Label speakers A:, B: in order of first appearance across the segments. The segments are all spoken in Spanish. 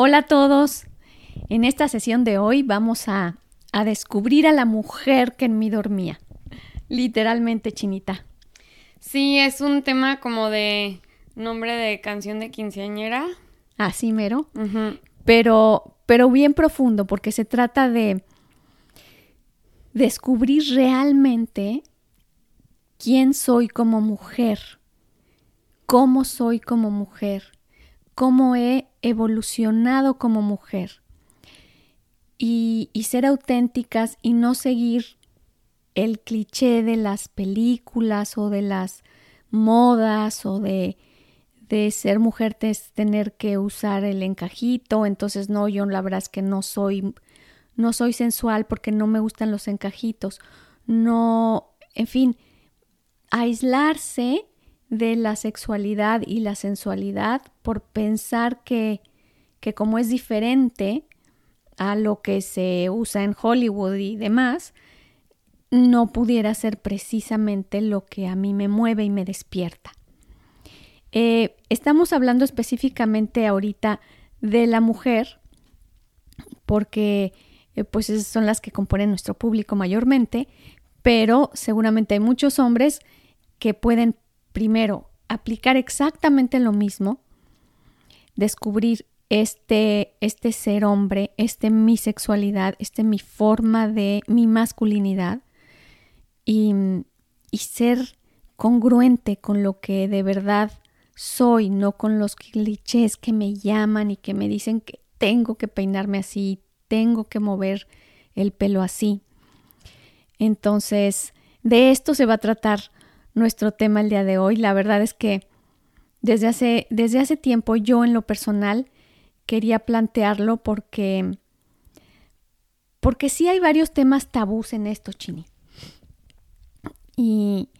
A: Hola a todos. En esta sesión de hoy vamos a, a descubrir a la mujer que en mí dormía. Literalmente, chinita.
B: Sí, es un tema como de nombre de canción de quinceañera.
A: Así mero. Pero, pero bien profundo, porque se trata de descubrir realmente quién soy como mujer, cómo soy como mujer, cómo he evolucionado como mujer y, ser auténticas y no seguir el cliché de las películas o de las modas o de, de ser mujer es tener que usar el encajito, entonces no, yo la verdad es que no soy no soy sensual porque no me gustan los encajitos. No, en fin, aislarse de la sexualidad y la sensualidad por pensar que, que como es diferente a lo que se usa en Hollywood y demás, no pudiera ser precisamente lo que a mí me mueve y me despierta. Eh, estamos hablando específicamente ahorita de la mujer, porque eh, pues esas son las que componen nuestro público mayormente, pero seguramente hay muchos hombres que pueden primero aplicar exactamente lo mismo, descubrir este, este ser hombre, este mi sexualidad, este mi forma de mi masculinidad y, y ser congruente con lo que de verdad soy, no con los clichés que me llaman y que me dicen que tengo que peinarme así, tengo que mover el pelo así. Entonces, de esto se va a tratar nuestro tema el día de hoy. La verdad es que desde hace, desde hace tiempo yo en lo personal quería plantearlo porque, porque sí hay varios temas tabús en esto, Chini. Y,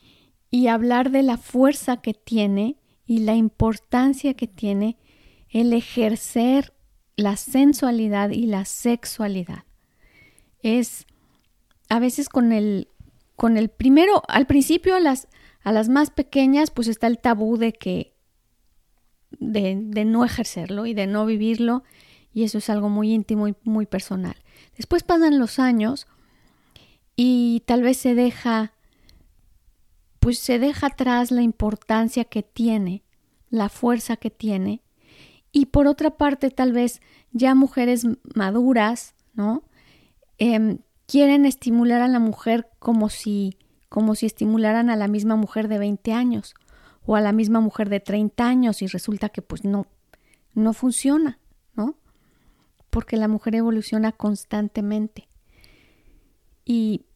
A: y hablar de la fuerza que tiene y la importancia que tiene el ejercer la sensualidad y la sexualidad. Es a veces con el con el primero al principio las a las más pequeñas pues está el tabú de que de, de no ejercerlo y de no vivirlo y eso es algo muy íntimo y muy personal. Después pasan los años y tal vez se deja pues se deja atrás la importancia que tiene, la fuerza que tiene y por otra parte tal vez ya mujeres maduras, ¿no? Em, quieren estimular a la mujer como si, como si estimularan a la misma mujer de 20 años o a la misma mujer de 30 años y resulta que pues no, no funciona, ¿no? Porque la mujer evoluciona constantemente. ¿Y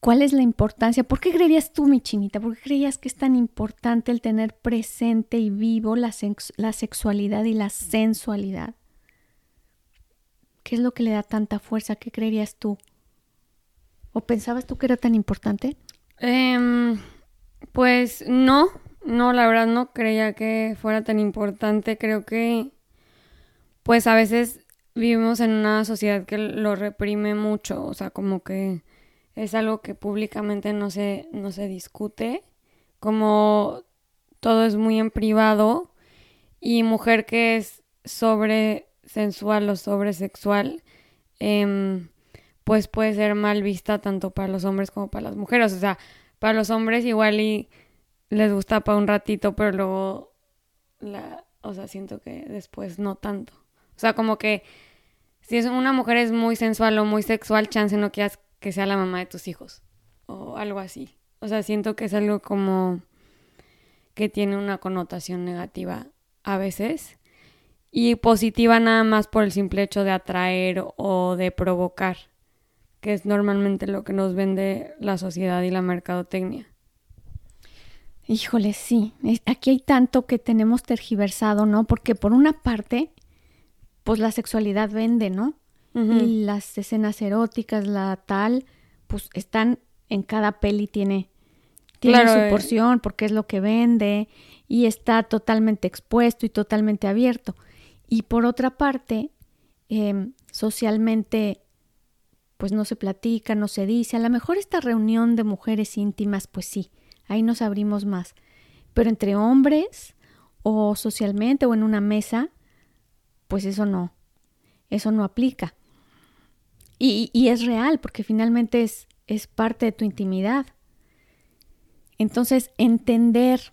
A: cuál es la importancia? ¿Por qué creerías tú, mi chinita? ¿Por qué creías que es tan importante el tener presente y vivo la, la sexualidad y la sensualidad? ¿Qué es lo que le da tanta fuerza? ¿Qué creerías tú? ¿O pensabas tú que era tan importante?
B: Em, pues no, no, la verdad no creía que fuera tan importante. Creo que, pues a veces vivimos en una sociedad que lo reprime mucho, o sea, como que es algo que públicamente no se, no se discute, como todo es muy en privado y mujer que es sobre sensual o sobresexual, eh, pues puede ser mal vista tanto para los hombres como para las mujeres. O sea, para los hombres igual y les gusta para un ratito, pero luego, la, o sea, siento que después no tanto. O sea, como que si es una mujer es muy sensual o muy sexual, chance no quieras que sea la mamá de tus hijos o algo así. O sea, siento que es algo como que tiene una connotación negativa a veces y positiva nada más por el simple hecho de atraer o de provocar, que es normalmente lo que nos vende la sociedad y la mercadotecnia.
A: Híjole, sí. Aquí hay tanto que tenemos tergiversado, ¿no? Porque por una parte, pues la sexualidad vende, ¿no? Y las escenas eróticas, la tal, pues están en cada peli, tiene, tiene su eh. porción, porque es lo que vende, y está totalmente expuesto y totalmente abierto. Y por otra parte, em, socialmente, pues no se platica, no se dice. A lo mejor esta reunión de mujeres íntimas, pues sí, ahí nos abrimos más. Pero entre hombres o socialmente o en una mesa, pues eso no, eso no aplica. Y, es real, porque finalmente es, es parte de tu intimidad. Entonces, entender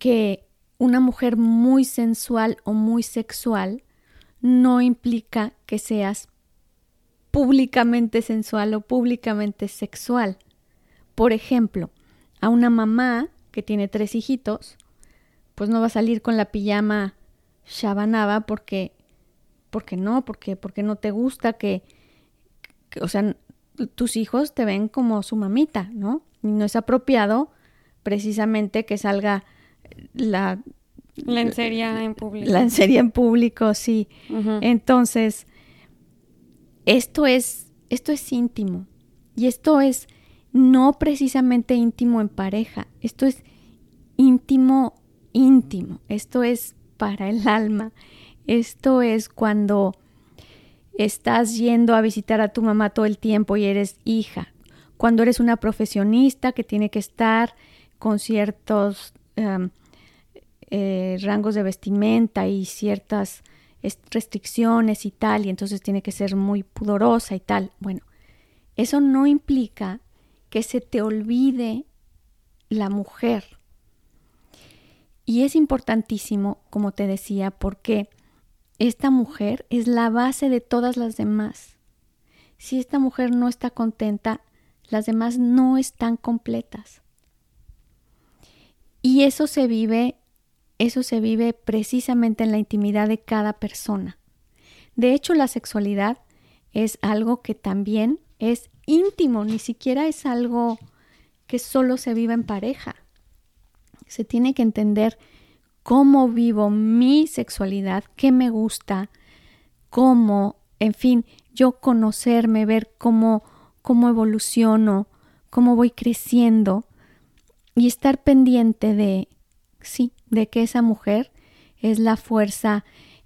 A: que una mujer muy sensual o muy sexual no implica que seas públicamente sensual o públicamente sexual. Por ejemplo, a una mamá que tiene tres hijitos, pues no va a salir con la pijama shabanaba porque, porque no, porque, porque no te gusta que, o sea, tus hijos te ven como su mamita, ¿no? Y no es apropiado precisamente que salga la
B: lencería en público.
A: La en público, sí. Entonces, esto es, esto es íntimo. Y esto es no precisamente íntimo en pareja, esto es íntimo, íntimo, esto es para el alma, esto es cuando estás yendo a visitar a tu mamá todo el tiempo y eres hija, cuando eres una profesionista que tiene que estar con ciertos em, eh, rangos de vestimenta y ciertas restricciones y tal, y entonces tiene que ser muy pudorosa y tal. Bueno, eso no implica que se te olvide la mujer. Y es importantísimo, como te decía, porque esta mujer es la base de todas las demás. Si esta mujer no está contenta, las demás no están completas. Y eso se vive, eso se vive precisamente en la intimidad de cada persona. De hecho, la sexualidad es algo que también es íntimo, ni siquiera es algo que solo se viva en pareja. Se tiene que entender cómo vivo mi sexualidad, qué me gusta, cómo, en fin, yo conocerme, ver cómo, cómo evoluciono, cómo voy creciendo y estar pendiente de, sí, de que esa mujer es la fuerza.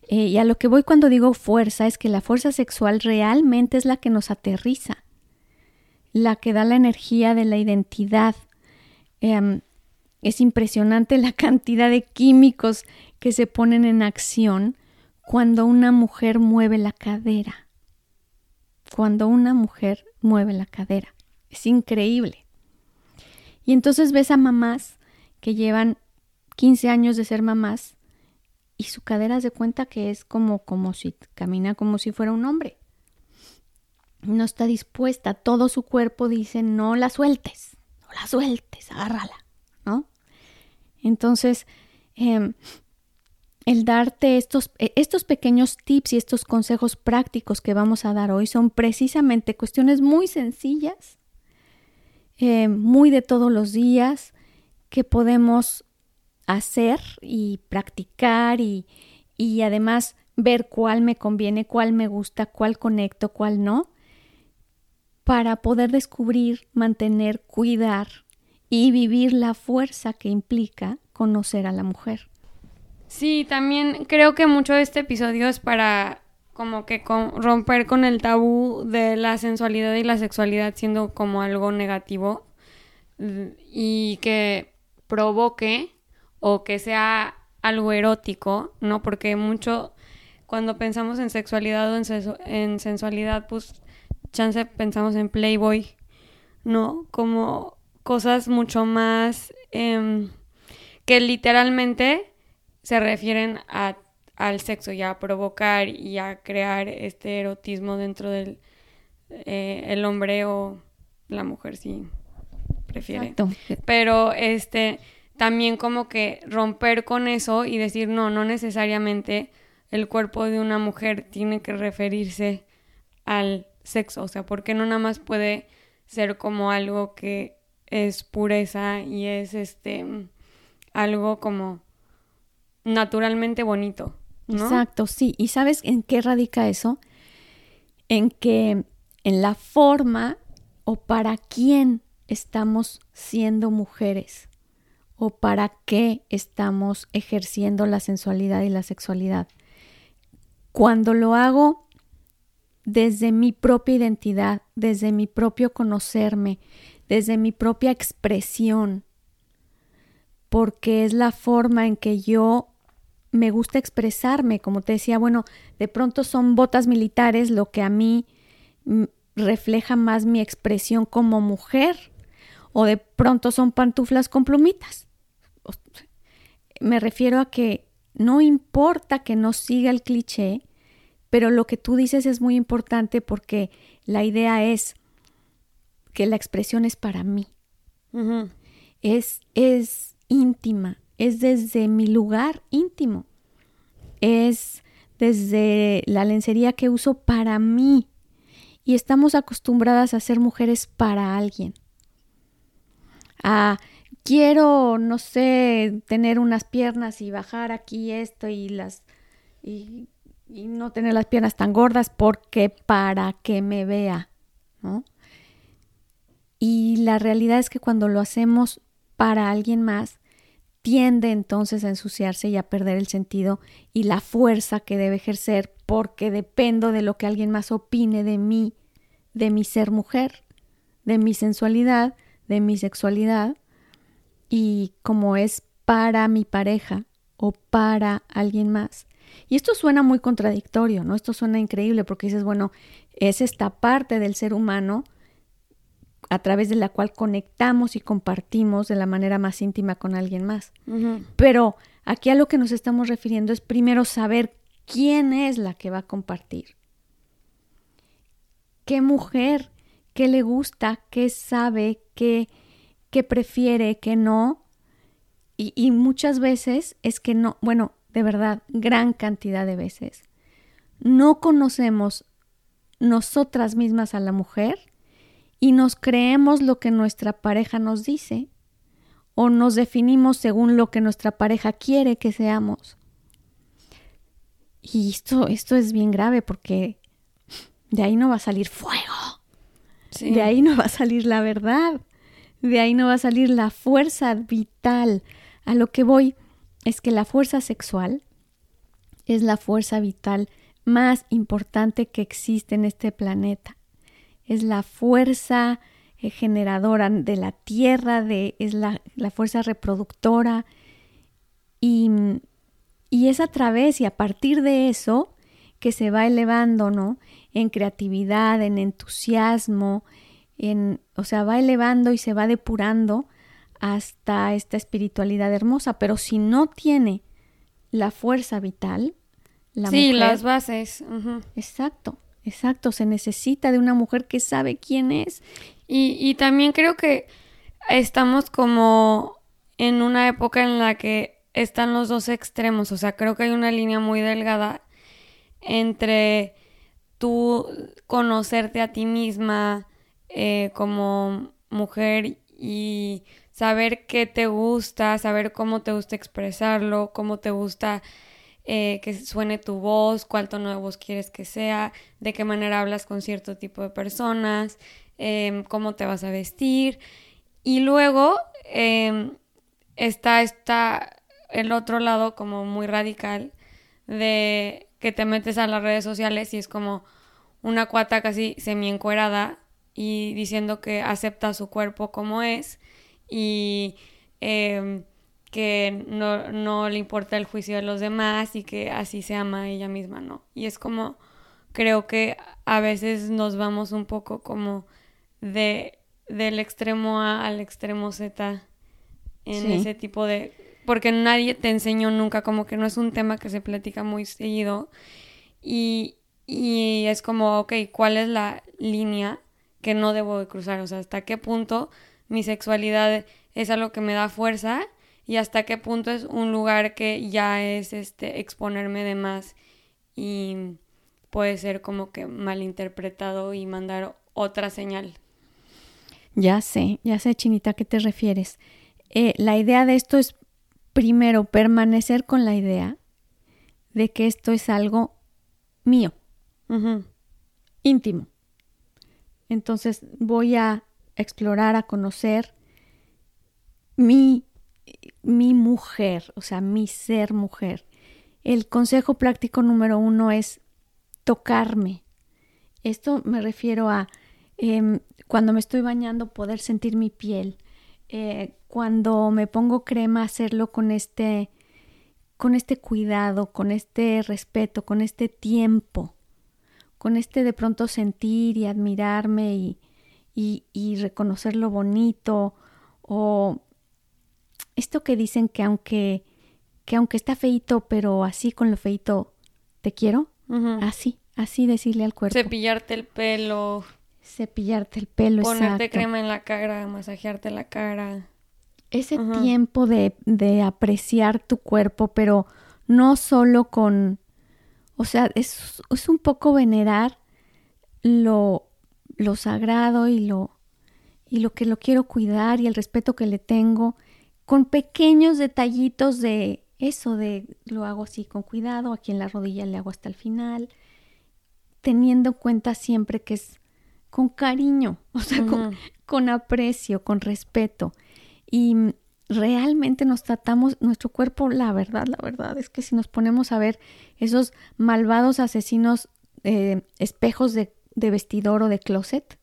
A: Eh, y a lo que voy cuando digo fuerza es que la fuerza sexual realmente es la que nos aterriza la que da la energía de la identidad. Em, es impresionante la cantidad de químicos que se ponen en acción cuando una mujer mueve la cadera. Cuando una mujer mueve la cadera. Es increíble. Y entonces ves a mamás que llevan 15 años de ser mamás y su cadera se cuenta que es como, como si camina como si fuera un hombre no está dispuesta, todo su cuerpo dice no la sueltes, no la sueltes, agárrala, ¿no? Entonces, em, el darte estos, e, estos pequeños tips y estos consejos prácticos que vamos a dar hoy son precisamente cuestiones muy sencillas, eh, muy de todos los días, que podemos hacer y practicar y, y además ver cuál me conviene, cuál me gusta, cuál conecto, cuál no para poder descubrir, mantener, cuidar y vivir la fuerza que implica conocer a la mujer.
B: Sí, también creo que mucho de este episodio es para como que romper con el tabú de la sensualidad y la sexualidad siendo como algo negativo y que provoque o que sea algo erótico, ¿no? Porque mucho cuando pensamos en sexualidad o en, en sensualidad, pues chance pensamos en Playboy, ¿no? Como cosas mucho más em, que literalmente se refieren a, al sexo y a provocar y a crear este erotismo dentro del eh, el hombre o la mujer si prefiere. Pero este también como que romper con eso y decir no, no necesariamente el cuerpo de una mujer tiene que referirse al sexo, o sea, porque no nada más puede ser como algo que es pureza y es este algo como naturalmente bonito.
A: Exacto, sí. ¿Y sabes en qué radica eso? En que en la forma o para quién estamos siendo mujeres o para qué estamos ejerciendo la sensualidad y la sexualidad. Cuando lo hago desde mi propia identidad, desde mi propio conocerme, desde mi propia expresión, porque es la forma en que yo me gusta expresarme, como te decía, bueno, de pronto son botas militares lo que a mí refleja más mi expresión como mujer, o de pronto son pantuflas con plumitas. Me refiero a que no importa que no siga el cliché, pero lo que tú dices es muy importante porque la idea es que la expresión es para mí. Es, es íntima, es desde mi lugar íntimo, es desde la lencería que uso para mí. Y estamos acostumbradas a ser mujeres para alguien. A quiero, no sé, tener unas piernas y bajar aquí esto y las y, no tener las piernas tan gordas porque para que me vea, ¿no? Y la realidad es que cuando lo hacemos para alguien más, tiende entonces a ensuciarse y a perder el sentido y la fuerza que debe ejercer porque dependo de lo que alguien más opine de mí, de mi ser mujer, de mi sensualidad, de mi sexualidad y como es para mi pareja o para alguien más. Y esto suena muy contradictorio, ¿no? Esto suena increíble porque dices, bueno, es esta parte del ser humano a través de la cual conectamos y compartimos de la manera más íntima con alguien más. Pero aquí a lo que nos estamos refiriendo es primero saber quién es la que va a compartir. ¿Qué mujer? ¿Qué le gusta? ¿Qué sabe? ¿Qué, qué prefiere? ¿Qué no? Y, y muchas veces es que no, bueno, de verdad, gran cantidad de veces, no conocemos nosotras mismas a la mujer y nos creemos lo que nuestra pareja nos dice o nos definimos según lo que nuestra pareja quiere que seamos. Y esto, esto es bien grave porque de ahí no va a salir fuego. De ahí no va a salir la verdad. De ahí no va a salir la fuerza vital. A lo que voy es que la fuerza sexual es la fuerza vital más importante que existe en este planeta es la fuerza eh, generadora de la tierra, de, es la, fuerza reproductora. Y, y, es a través y a partir de eso que se va elevando, ¿no? En creatividad, en entusiasmo, en, o sea, va elevando y se va depurando hasta esta espiritualidad hermosa. Pero si no tiene la fuerza vital,
B: la sí, las bases.
A: Exacto. Exacto, se necesita de una mujer que sabe quién es.
B: Y, y también creo que estamos como en una época en la que están los dos extremos, o sea, creo que hay una línea muy delgada entre tú conocerte a ti misma eh, como mujer y saber qué te gusta, saber cómo te gusta expresarlo, cómo te gusta eh, que suene tu voz, cuál tono de voz quieres que sea, de qué manera hablas con cierto tipo de personas, em, cómo te vas a vestir. Y luego em, está, está el otro lado como muy radical de que te metes a las redes sociales y es como una cuata casi semi encuerada y diciendo que acepta su cuerpo como es y eh, que no, no le importa el juicio de los demás y que así se ama a ella misma, ¿no? Y es como, creo que a veces nos vamos un poco como de del extremo A al extremo Z en ese tipo de... Porque nadie te enseñó nunca, como que no es un tema que se platica muy seguido. Y, y es como, ok, ¿cuál es la línea que no debo de cruzar? O sea, ¿hasta qué punto mi sexualidad es algo que me da fuerza y hasta qué punto es un lugar que ya es este exponerme de más y puede ser como que malinterpretado y mandar otra señal.
A: Ya sé, ya sé, Chinita, ¿a qué te refieres? Eh, la idea de esto es, primero, permanecer con la idea de que esto es algo mío, íntimo. Entonces voy a explorar, a conocer mi, mi mujer, o sea, mi ser mujer. El consejo práctico número uno es tocarme. Esto me refiero a em, cuando me estoy bañando poder sentir mi piel. Eh, cuando me pongo crema hacerlo con este con este cuidado, con este respeto, con este tiempo, con este de pronto sentir y admirarme y, y, y reconocer lo bonito o esto que dicen que aunque que aunque está feito, pero así con lo feito te quiero, así, así decirle al cuerpo.
B: Cepillarte el pelo.
A: Cepillarte el pelo,
B: Ponerte crema en la cara, masajearte la cara.
A: Ese tiempo de, de apreciar tu cuerpo, pero no solo con, o sea, es, es un poco venerar lo, lo sagrado y lo, y lo que lo quiero cuidar y el respeto que le tengo, con pequeños detallitos de eso, de lo hago así con cuidado, aquí en la rodilla le hago hasta el final, teniendo en cuenta siempre que es con cariño, o sea, con, con aprecio, con respeto. Y realmente nos tratamos, nuestro cuerpo, la verdad, la verdad es que si nos ponemos a ver esos malvados asesinos eh, espejos de, de, vestidor o de closet,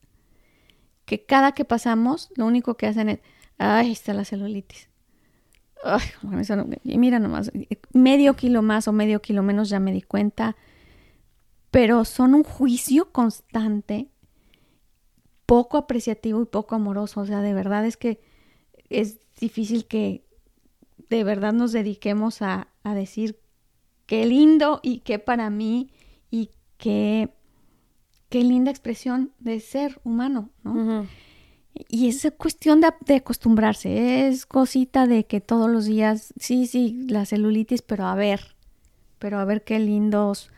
A: que cada que pasamos lo único que hacen es, ay, está la celulitis. Ay, mira nomás, medio kilo más o medio kilo menos ya me di cuenta, pero son un juicio constante, poco apreciativo y poco amoroso, o sea, de verdad es que es difícil que de verdad nos dediquemos a, a decir qué lindo y qué para mí y qué, qué linda expresión de ser humano, ¿no? Y es cuestión de, de, acostumbrarse, es cosita de que todos los días, sí, sí, la celulitis, pero a ver, pero a ver qué lindos,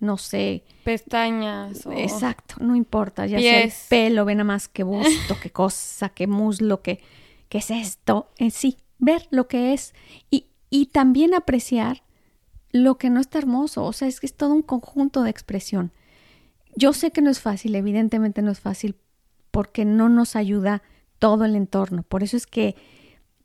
A: no sé.
B: Pestañas.
A: Exacto, no importa, ya sea el pelo, ve nada más qué busto, qué cosa, qué muslo, qué ¿qué es esto? En sí, ver lo que es y, y también apreciar lo que no está hermoso. O sea, es que es todo un conjunto de expresión. Yo sé que no es fácil, evidentemente no es fácil porque no nos ayuda todo el entorno. Por eso es que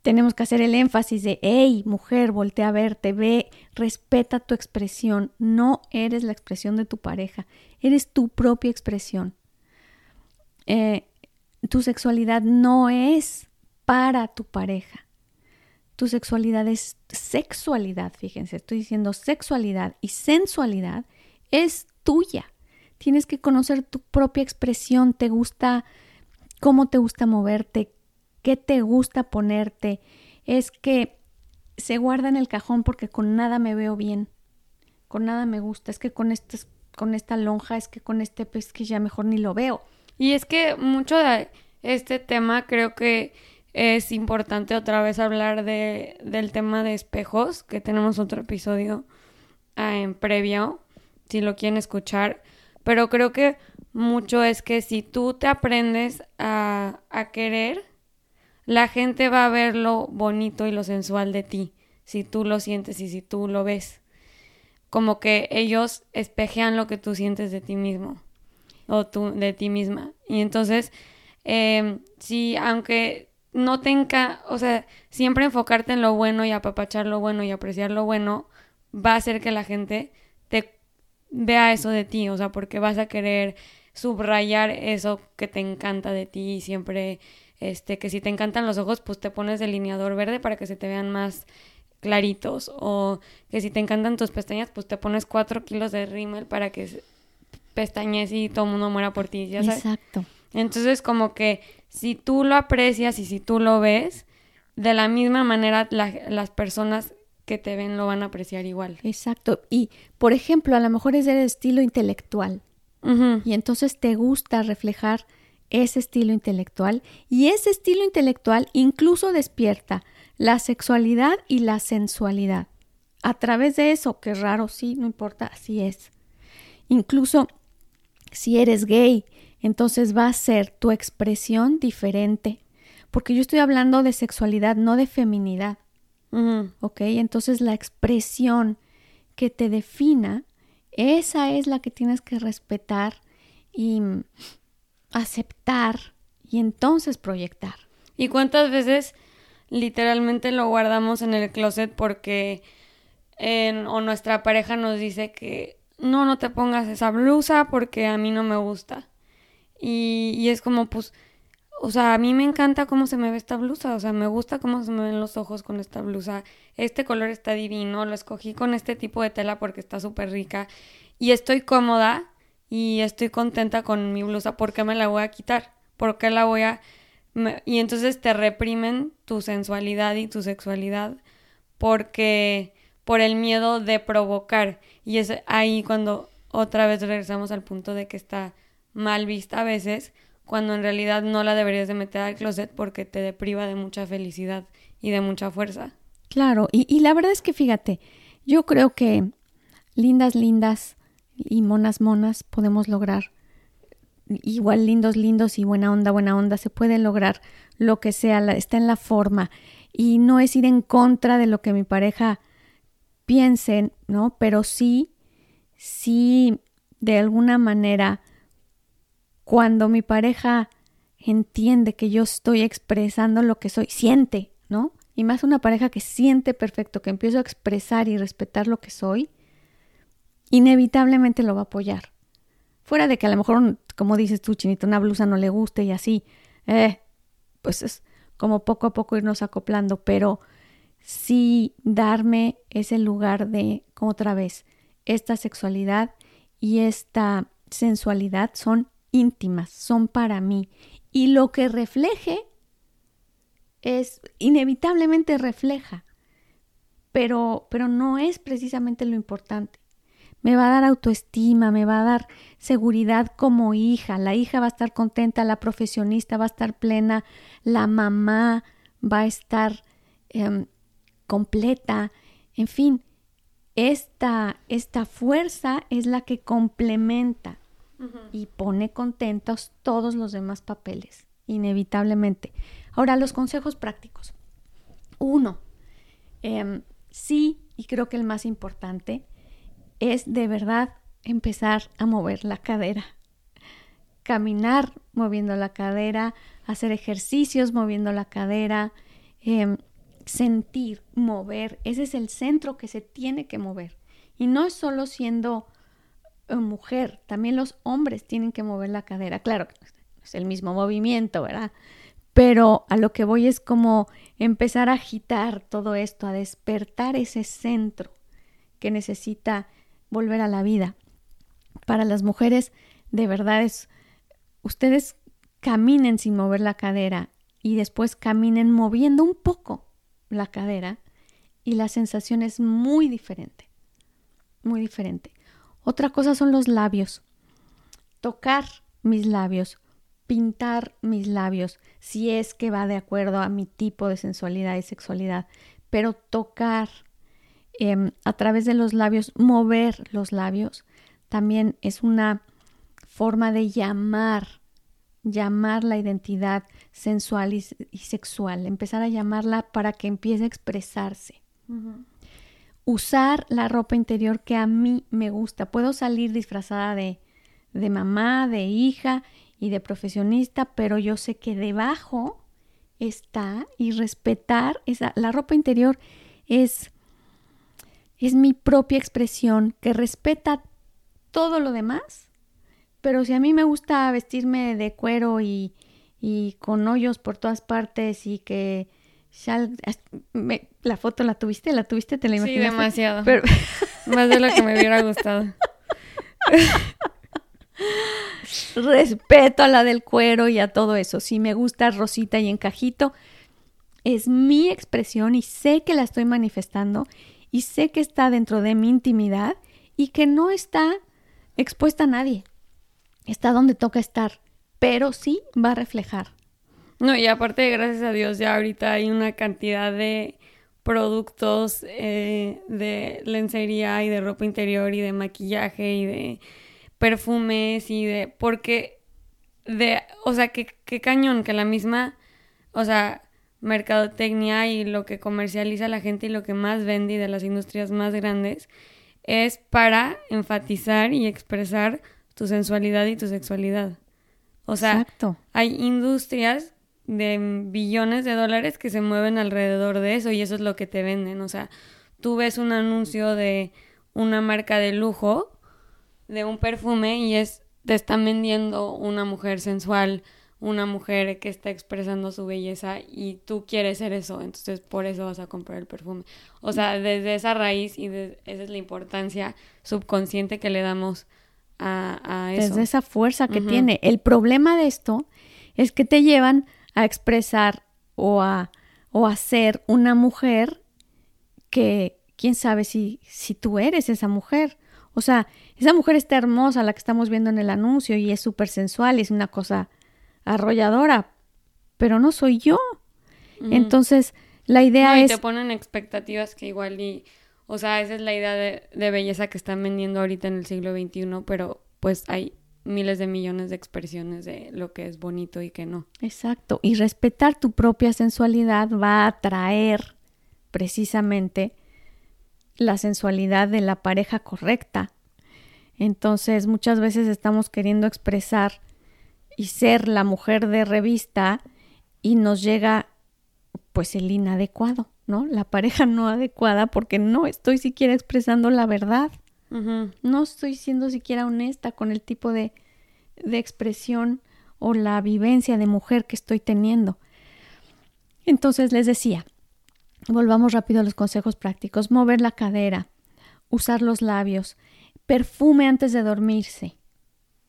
A: tenemos que hacer el énfasis de, hey, mujer, voltea a verte, ve, respeta tu expresión. No eres la expresión de tu pareja, eres tu propia expresión. Eh, tu sexualidad no es para tu pareja. Tu sexualidad es sexualidad, fíjense, estoy diciendo sexualidad y sensualidad es tuya. Tienes que conocer tu propia expresión, te gusta, cómo te gusta moverte, qué te gusta ponerte. Es que se guarda en el cajón porque con nada me veo bien, con nada me gusta, es que con, este, con esta lonja, es que con este pez que ya mejor ni lo veo.
B: Y es que mucho de este tema creo que es importante otra vez hablar de, del tema de espejos, que tenemos otro episodio ah, en previo, si lo quieren escuchar. Pero creo que mucho es que si tú te aprendes a, a querer, la gente va a ver lo bonito y lo sensual de ti, si tú lo sientes y si tú lo ves. Como que ellos espejean lo que tú sientes de ti mismo o tú de ti misma. Y entonces, eh, si aunque no tenga, o sea, siempre enfocarte en lo bueno y apapachar lo bueno y apreciar lo bueno va a hacer que la gente te vea eso de ti, o sea, porque vas a querer subrayar eso que te encanta de ti y siempre, este, que si te encantan los ojos, pues te pones delineador verde para que se te vean más claritos o que si te encantan tus pestañas, pues te pones cuatro kilos de rímel para que pestañes y todo el mundo muera por ti.
A: Exacto.
B: Entonces, como que si tú lo aprecias y si tú lo ves, de la misma manera las personas que te ven lo van a apreciar igual.
A: Exacto. Y, por ejemplo, a lo mejor es del estilo intelectual. Y entonces te gusta reflejar ese estilo intelectual. Y ese estilo intelectual incluso despierta la sexualidad y la sensualidad. A través de eso, que raro, sí, no importa, así es. Incluso si eres gay entonces va a ser tu expresión diferente. Porque yo estoy hablando de sexualidad, no de feminidad. ¿Ok? Entonces la expresión que te defina, esa es la que tienes que respetar y aceptar y entonces proyectar.
B: ¿Y cuántas veces literalmente lo guardamos en el closet porque o nuestra pareja nos dice que no, no te pongas esa blusa porque a mí no me gusta? Y, y es como, pues, o sea, a mí me encanta cómo se me ve esta blusa, o sea, me gusta cómo se me ven los ojos con esta blusa, este color está divino, lo escogí con este tipo de tela porque está súper rica y estoy cómoda y estoy contenta con mi blusa, ¿por qué me la voy a quitar? ¿Por qué la voy a...? Y entonces te reprimen tu sensualidad y tu sexualidad porque por el miedo de provocar y es ahí cuando otra vez regresamos al punto de que está mal vista a veces cuando en realidad no la deberías de meter al closet porque te depriva de mucha felicidad y de mucha fuerza.
A: Claro, y, la verdad es que fíjate, yo creo que lindas, lindas y monas, monas podemos lograr, igual lindos, lindos y buena onda, buena onda, se puede lograr lo que sea, está en la forma y no es ir en contra de lo que mi pareja piense, ¿no? Pero sí, sí, de alguna manera cuando mi pareja entiende que yo estoy expresando lo que soy, siente, ¿no? Y más una pareja que siente perfecto, que empiezo a expresar y respetar lo que soy, inevitablemente lo va a apoyar. Fuera de que a lo mejor, como dices tú, chinito, una blusa no le guste y así, eh, pues es como poco a poco irnos acoplando, pero sí darme ese lugar de, otra vez, esta sexualidad y esta sensualidad son íntimas, son para mí. Y lo que refleje es inevitablemente refleja, pero, pero no es precisamente lo importante. Me va a dar autoestima, me va a dar seguridad como hija, la hija va a estar contenta, la profesionista va a estar plena, la mamá va a estar em, completa, en fin, esta, esta fuerza es la que complementa y pone contentos todos los demás papeles, inevitablemente. Ahora, los consejos prácticos. Uno, em, sí, y creo que el más importante, es de verdad empezar a mover la cadera. Caminar moviendo la cadera, hacer ejercicios moviendo la cadera, em, sentir, mover. Ese es el centro que se tiene que mover. Y no es solo siendo mujer, también los hombres tienen que mover la cadera. Claro, es el mismo movimiento, ¿verdad? Pero a lo que voy es como empezar a agitar todo esto, a despertar ese centro que necesita volver a la vida. Para las mujeres, de verdad es, ustedes caminen sin mover la cadera y después caminen moviendo un poco la cadera y la sensación es muy diferente, muy diferente. Otra cosa son los labios. Tocar mis labios, pintar mis labios, si es que va de acuerdo a mi tipo de sensualidad y sexualidad, pero tocar em, a través de los labios, mover los labios, también es una forma de llamar, llamar la identidad sensual y, sexual, empezar a llamarla para que empiece a expresarse usar la ropa interior que a mí me gusta. Puedo salir disfrazada de, de mamá, de hija y de profesionista, pero yo sé que debajo está y respetar esa, la ropa interior es, es mi propia expresión que respeta todo lo demás, pero si a mí me gusta vestirme de cuero y, y con hoyos por todas partes y que la foto la tuviste, la tuviste, te la imaginaste.
B: Sí, demasiado. Más de lo que me hubiera gustado.
A: Respeto a la del cuero y a todo eso. Si me gusta rosita y encajito, es mi expresión y sé que la estoy manifestando y sé que está dentro de mi intimidad y que no está expuesta a nadie. Está donde toca estar, pero sí va a reflejar
B: no, y aparte, gracias a Dios, ya ahorita hay una cantidad de productos eh, de lencería y de ropa interior y de maquillaje y de perfumes y de... porque de, o sea, qué, qué cañón, que la misma, o sea, mercadotecnia y lo que comercializa la gente y lo que más vende y de las industrias más grandes es para enfatizar y expresar tu sensualidad y tu sexualidad. O sea, hay industrias de billones de dólares que se mueven alrededor de eso y eso es lo que te venden. O sea, tú ves un anuncio de una marca de lujo, de un perfume y es te están vendiendo una mujer sensual, una mujer que está expresando su belleza y tú quieres ser eso, entonces por eso vas a comprar el perfume. O sea, desde esa raíz y esa es la importancia subconsciente que le damos a, a eso.
A: Desde esa fuerza que tiene. El problema de esto es que te llevan a expresar o a, o a ser una mujer que quién sabe si, si tú eres esa mujer. O sea, esa mujer está hermosa, la que estamos viendo en el anuncio, y es súper sensual y es una cosa arrolladora, pero no soy yo. Entonces, la idea
B: no,
A: es...
B: Y te ponen expectativas que igual y... O sea, esa es la idea de, de belleza que están vendiendo ahorita en el siglo XXI, pero pues hay miles de millones de expresiones de lo que es bonito y que no.
A: Exacto. Y respetar tu propia sensualidad va a atraer precisamente la sensualidad de la pareja correcta. Entonces muchas veces estamos queriendo expresar y ser la mujer de revista y nos llega pues el inadecuado, ¿no? La pareja no adecuada porque no estoy siquiera expresando la verdad. No estoy siendo siquiera honesta con el tipo de, de expresión o la vivencia de mujer que estoy teniendo. Entonces les decía, volvamos rápido a los consejos prácticos, mover la cadera, usar los labios, perfume antes de dormirse,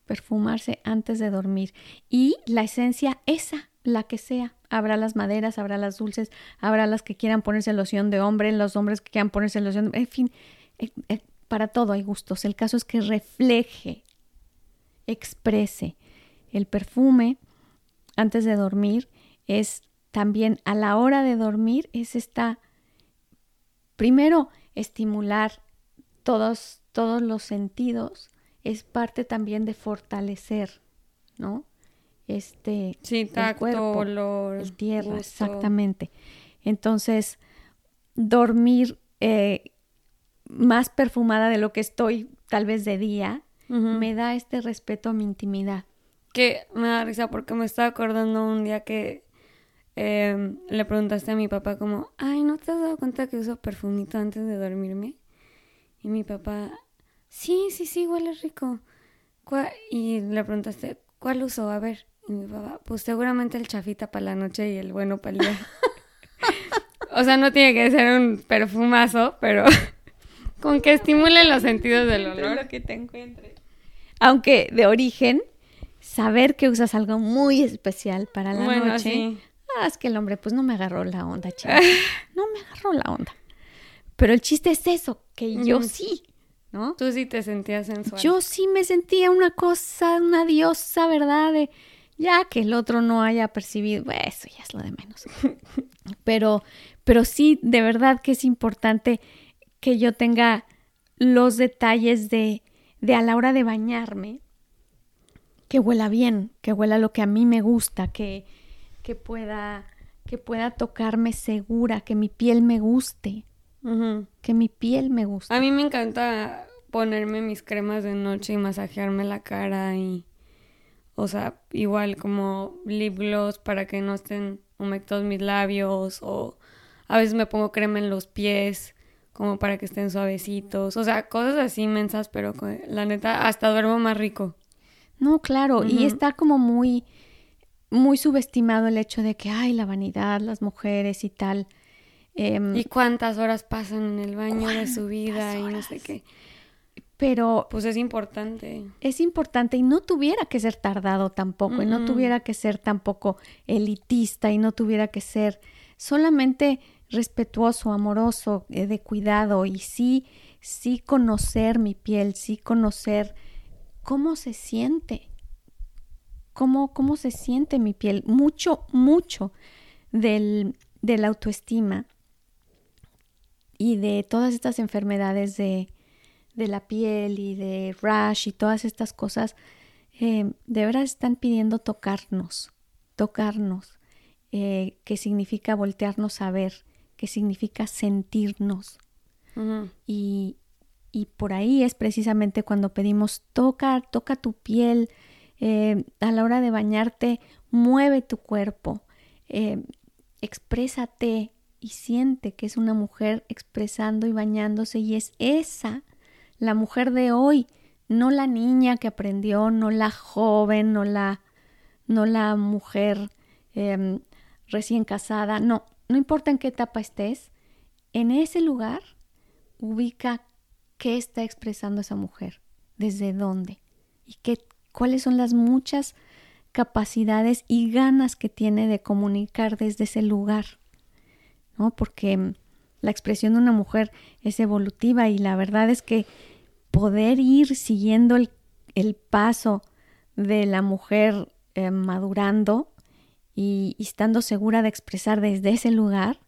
A: perfumarse antes de dormir y la esencia esa, la que sea. Habrá las maderas, habrá las dulces, habrá las que quieran ponerse loción de hombre, los hombres que quieran ponerse loción de... En fin, eh, eh, para todo hay gustos. El caso es que refleje, exprese. El perfume antes de dormir es también a la hora de dormir, es esta, primero, estimular todos todos los sentidos es parte también de fortalecer, ¿no? Este
B: sí, tacto, cuerpo, olor,
A: el tierra, exactamente. Entonces, dormir eh, más perfumada de lo que estoy, tal vez de día, me da este respeto a mi intimidad.
B: Que me da risa porque me estaba acordando un día que em, le preguntaste a mi papá como, ay, ¿no te has dado cuenta que uso perfumito antes de dormirme? Y mi papá, sí, sí, sí, huele rico. Y le preguntaste, ¿cuál uso? A ver. Y mi papá, pues seguramente el chafita para la noche y el bueno para el día. o sea, no tiene que ser un perfumazo, pero con que estimule los sentidos del olor.
A: Lo que te encuentres. Aunque de origen, saber que usas algo muy especial para la bueno, noche. Sí. Ah, es que el hombre, pues no me agarró la onda, chica. No me agarró la onda. Pero el chiste es eso, que yo sí, ¿no?
B: Tú sí te sentías sensual.
A: Yo sí me sentía una cosa, una diosa, ¿verdad? De, ya que el otro no haya percibido, eso ya es lo de menos. pero, pero sí, de verdad que es importante que yo tenga los detalles de, de a la hora de bañarme, que huela bien, que huela lo que a mí me gusta, que, que pueda, que pueda tocarme segura, que mi piel me guste. Que mi piel me gusta.
B: A mí me encanta ponerme mis cremas de noche y masajearme la cara y, o sea, igual como lip gloss para que no estén humectos mis labios o a veces me pongo crema en los pies como para que estén suavecitos, o sea, cosas así inmensas, pero la neta hasta duermo más rico.
A: No, claro, y está como muy muy subestimado el hecho de que ay, la vanidad, las mujeres y tal.
B: Em, ¿Y cuántas horas pasan en el baño de su vida y no sé qué?
A: Pero...
B: Pues es importante.
A: Es importante y no tuviera que ser tardado tampoco, y no tuviera que ser tampoco elitista, y no tuviera que ser solamente respetuoso, amoroso, eh, de cuidado, y sí, sí conocer mi piel, sí conocer cómo se siente, cómo, cómo se siente mi piel. Mucho, mucho del, de la autoestima y de todas estas enfermedades de, de la piel y de rash y todas estas cosas eh, de verdad están pidiendo tocarnos, tocarnos, eh, que significa voltearnos a ver, que significa sentirnos. y, y, por ahí es precisamente cuando pedimos toca, toca tu piel, eh, a la hora de bañarte, mueve tu cuerpo, exprésate y siente que es una mujer expresando y bañándose y es esa la mujer de hoy, no la niña que aprendió, no la joven, no la, no la mujer em, recién casada, no, no importa en qué etapa estés, en ese lugar ubica qué está expresando esa mujer, desde dónde y qué, cuáles son las muchas capacidades y ganas que tiene de comunicar desde ese lugar, ¿no? Porque la expresión de una mujer es evolutiva y la verdad es que poder ir siguiendo el, paso de la mujer eh, madurando y, estando segura de expresar desde ese lugar,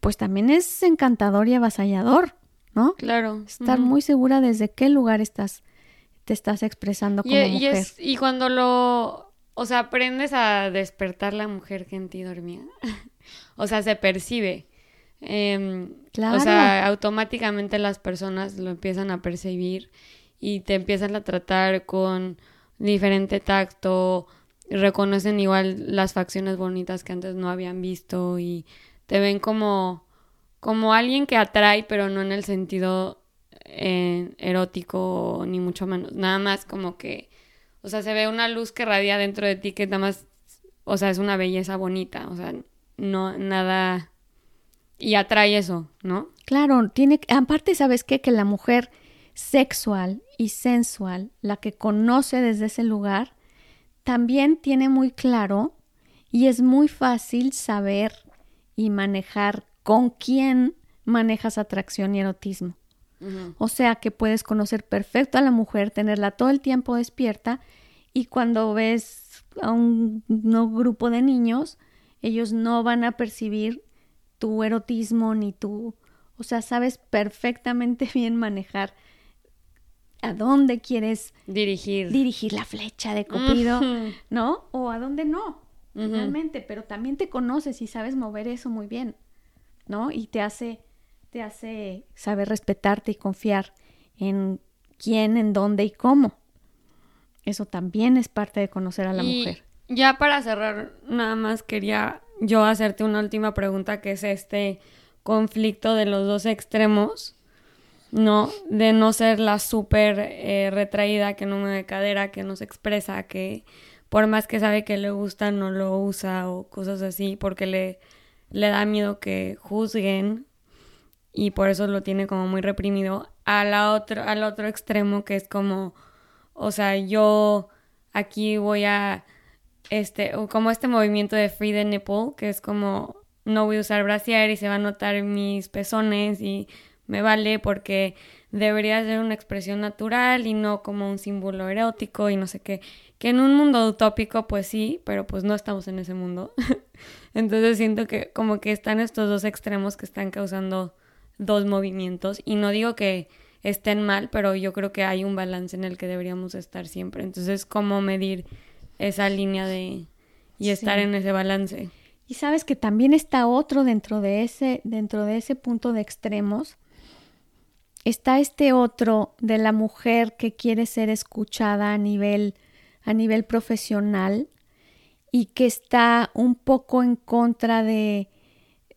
A: pues también es encantador y avasallador, ¿no?
B: Claro.
A: Estar muy segura desde qué lugar estás, te estás expresando como
B: y,
A: mujer.
B: Y, cuando lo, o sea, aprendes a despertar la mujer que en ti dormía, o sea, se percibe. Eh, o sea, automáticamente las personas lo empiezan a percibir y te empiezan a tratar con diferente tacto, reconocen igual las facciones bonitas que antes no habían visto y te ven como, como alguien que atrae, pero no en el sentido eh, erótico ni mucho menos, nada más como que, o sea, se ve una luz que radia dentro de ti que nada más, o sea, es una belleza bonita, o sea, no, nada y atrae eso, ¿no?
A: Claro, tiene aparte sabes qué que la mujer sexual y sensual, la que conoce desde ese lugar, también tiene muy claro y es muy fácil saber y manejar con quién manejas atracción y erotismo. O sea que puedes conocer perfecto a la mujer, tenerla todo el tiempo despierta y cuando ves a un grupo de niños, ellos no van a percibir tu erotismo ni tu, o sea, sabes perfectamente bien manejar a dónde quieres
B: dirigir
A: dirigir la flecha de Cupido, ¿no? O a dónde no, realmente, pero también te conoces y sabes mover eso muy bien, ¿no? Y te hace te hace saber respetarte y confiar en quién, en dónde y cómo. Eso también es parte de conocer a la mujer.
B: Ya para cerrar, nada más quería yo hacerte una última pregunta que es este conflicto de los dos extremos, ¿no? De no ser la súper eh, retraída, que no me cadera, que no se expresa, que por más que sabe que le gusta, no lo usa o cosas así, porque le, le da miedo que juzguen y por eso lo tiene como muy reprimido. A la otro, al otro extremo que es como, o sea, yo aquí voy a este, como este movimiento de Free the Nipple, que es como no voy a usar brasier y se va a notar mis pezones y me vale porque debería ser una expresión natural y no como un símbolo erótico y no sé qué. Que en un mundo utópico, pues sí, pero pues no estamos en ese mundo. Entonces siento que como que están estos dos extremos que están causando dos movimientos y no digo que estén mal, pero yo creo que hay un balance en el que deberíamos estar siempre. Entonces, ¿cómo medir esa línea de y estar en ese balance.
A: Y sabes que también está otro dentro de ese dentro de ese punto de extremos. Está este otro de la mujer que quiere ser escuchada a nivel a nivel profesional y que está un poco en contra de,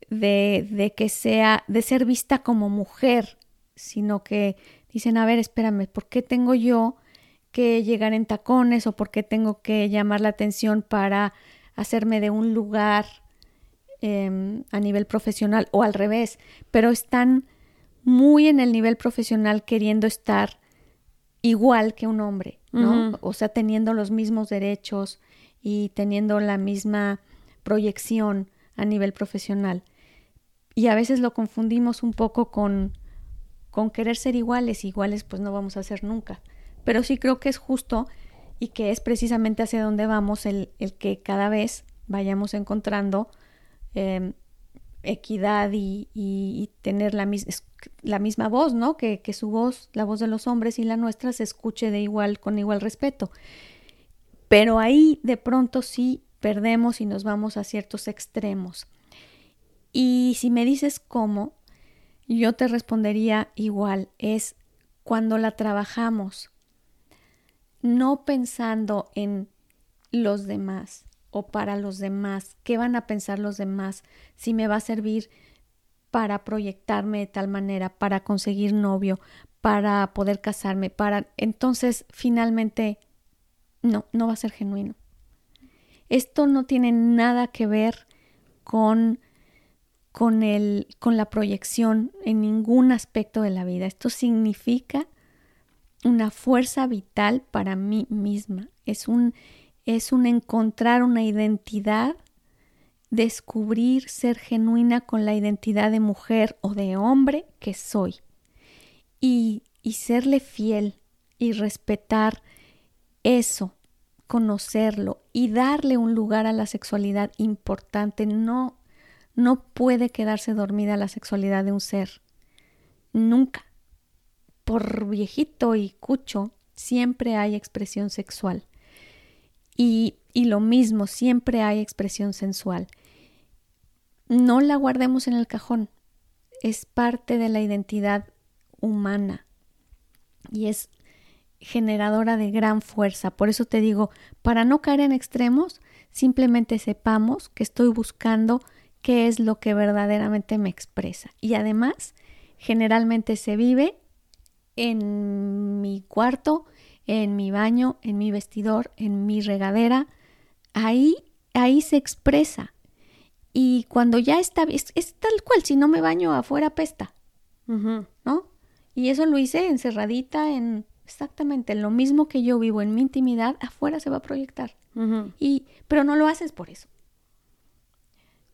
A: de, que sea, de ser vista como mujer, sino que dicen, a ver, espérame, ¿por qué tengo yo que llegar en tacones o porque tengo que llamar la atención para hacerme de un lugar em, a nivel profesional o al revés, pero están muy en el nivel profesional queriendo estar igual que un hombre, ¿no? O sea, teniendo los mismos derechos y teniendo la misma proyección a nivel profesional. Y a veces lo confundimos un poco con, con querer ser iguales, iguales pues no vamos a ser nunca pero sí creo que es justo y que es precisamente hacia donde vamos el, el que cada vez vayamos encontrando em, equidad y, tener la, misma voz, ¿no? Que, que, su voz, la voz de los hombres y la nuestra se escuche de igual, con igual respeto. Pero ahí de pronto sí perdemos y nos vamos a ciertos extremos. Y si me dices cómo, yo te respondería igual, es cuando la trabajamos, no pensando en los demás, o para los demás? ¿Qué van a pensar los demás? Si me va a servir para proyectarme de tal manera, para conseguir novio, para poder casarme, para entonces finalmente no, no va a ser genuino. Esto no tiene nada que ver con con el con la proyección en ningún aspecto de la vida. Esto significa una fuerza vital para mí misma. Es un es un encontrar una identidad, descubrir ser genuina con la identidad de mujer o de hombre que soy y, y serle fiel y respetar eso, conocerlo y darle un lugar a la sexualidad importante. No, no puede quedarse dormida la sexualidad de un ser. Nunca. Por viejito y cucho, siempre hay expresión sexual. Y, lo mismo, siempre hay expresión sensual. No la guardemos en el cajón. Es parte de la identidad humana y es generadora de gran fuerza. Por eso te digo, para no caer en extremos, simplemente sepamos que estoy buscando qué es lo que verdaderamente me expresa. Y además, generalmente se vive en mi cuarto, en mi baño, en mi vestidor, en mi regadera, ahí, ahí se expresa. Y cuando ya está, es, es tal cual, si no me baño afuera pesta, ¿no? Y eso lo hice encerradita en exactamente lo mismo que yo vivo en mi intimidad, afuera se va a proyectar. y, pero no lo haces por eso.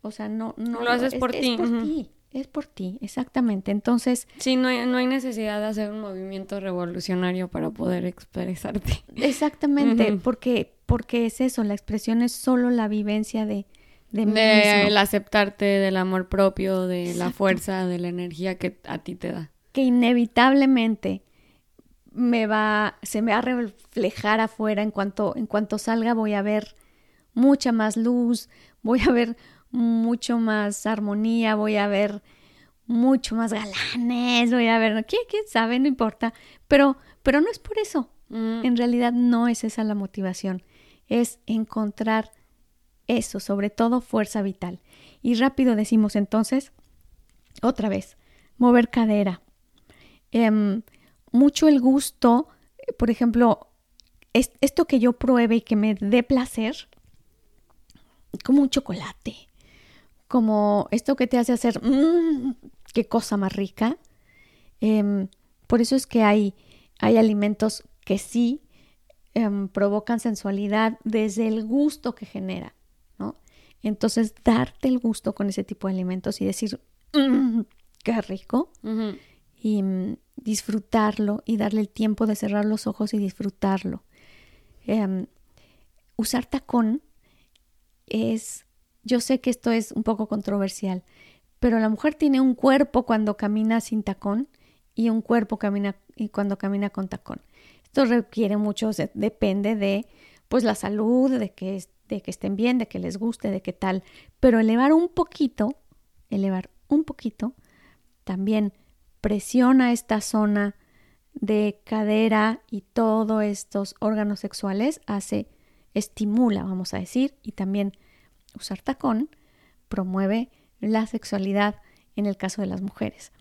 A: O sea, no, no
B: lo haces por ti.
A: Es por ti. Es por ti, exactamente. Entonces...
B: Sí, no hay, no hay necesidad de hacer un movimiento revolucionario para poder expresarte.
A: Exactamente, porque, porque es eso, la expresión es solo la vivencia de, de, mí
B: de el aceptarte, del amor propio, de la fuerza, de la energía que a ti te da.
A: Que inevitablemente me va, se me va a reflejar afuera en cuanto, en cuanto salga voy a ver mucha más luz, voy a ver mucho más armonía, voy a ver mucho más galanes, voy a ver, ¿quién, quién sabe? No importa. Pero, pero no es por eso. Mm. En realidad no es esa la motivación. Es encontrar eso, sobre todo fuerza vital. Y rápido decimos entonces, otra vez, mover cadera. Em, mucho el gusto, por ejemplo, esto que yo pruebe y que me dé placer, como un chocolate, como esto que te hace hacer, mmm, qué cosa más rica. Em, por eso es que hay, hay alimentos que sí em, provocan sensualidad desde el gusto que genera, ¿no? Entonces, darte el gusto con ese tipo de alimentos y decir, mmm, qué rico, y mm, disfrutarlo y darle el tiempo de cerrar los ojos y disfrutarlo. Em, usar tacón es yo sé que esto es un poco controversial, pero la mujer tiene un cuerpo cuando camina sin tacón y un cuerpo camina y cuando camina con tacón. Esto requiere mucho, depende de pues la salud, de que, de que estén bien, de que les guste, de qué tal, pero elevar un poquito, elevar un poquito, también presiona esta zona de cadera y todos estos órganos sexuales, hace, estimula, vamos a decir, y también usar tacón promueve la sexualidad en el caso de las mujeres.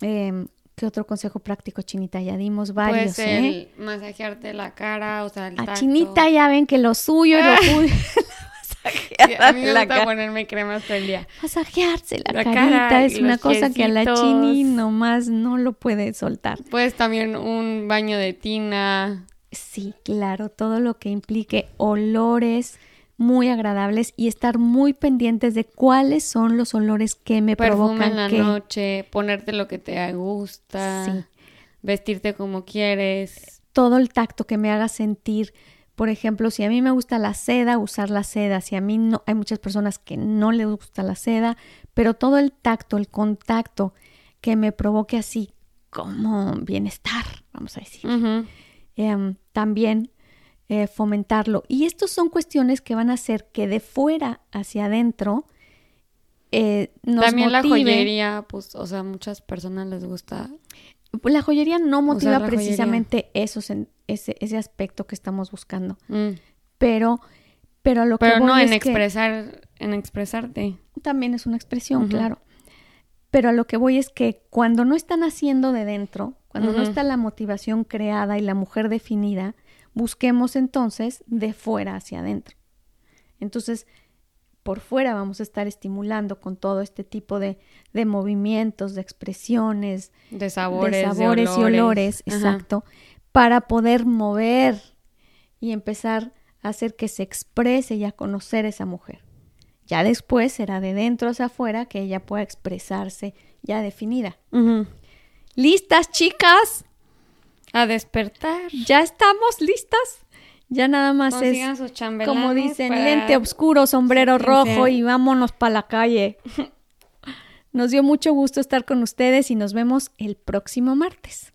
A: Em, ¿Qué otro consejo práctico, Chinita? Ya dimos varios.
B: Pues el masajearte la cara, o sea, el
A: A Chinita ya ven que lo suyo es lo suyo.
B: a mí me gusta ponerme crema todo el día.
A: Masajearse la, carita es una cosa que a la chini nomás no lo puede soltar.
B: Pues también un baño de tina.
A: Sí, claro, todo lo que implique olores, muy agradables y estar muy pendientes de cuáles son los olores que me provocan
B: en la noche, ponerte lo que te gusta, vestirte como quieres.
A: Todo el tacto que me haga sentir Por ejemplo, si a mí me gusta la seda, usar la seda. Si a mí no, hay muchas personas que no les gusta la seda, pero todo el tacto, el contacto que me provoque así como bienestar, vamos a decir. Em, también eh, fomentarlo. Y estas son cuestiones que van a hacer que de fuera hacia adentro eh, nos
B: También la joyería, pues, o sea, muchas personas les gusta.
A: La joyería no motiva precisamente esos, ese, ese aspecto que estamos buscando. Mm. Pero, pero lo
B: pero no en expresar, en expresarte.
A: También es una expresión, claro. Pero a lo que voy es que cuando no están haciendo de dentro, cuando no está la motivación creada y la mujer definida, busquemos entonces de fuera hacia adentro. Entonces, por fuera vamos a estar estimulando con todo este tipo de, de movimientos, de expresiones,
B: de sabores,
A: de sabores y olores, exacto, para poder mover y empezar a hacer que se exprese y a conocer esa mujer. Ya después será de dentro hacia afuera que ella pueda expresarse ya definida. ¿Listas, chicas?
B: A despertar.
A: Ya estamos listas. Ya nada más es, como dicen, lente oscuro, sombrero rojo y vámonos para la calle. Nos dio mucho gusto estar con ustedes y nos vemos el próximo martes.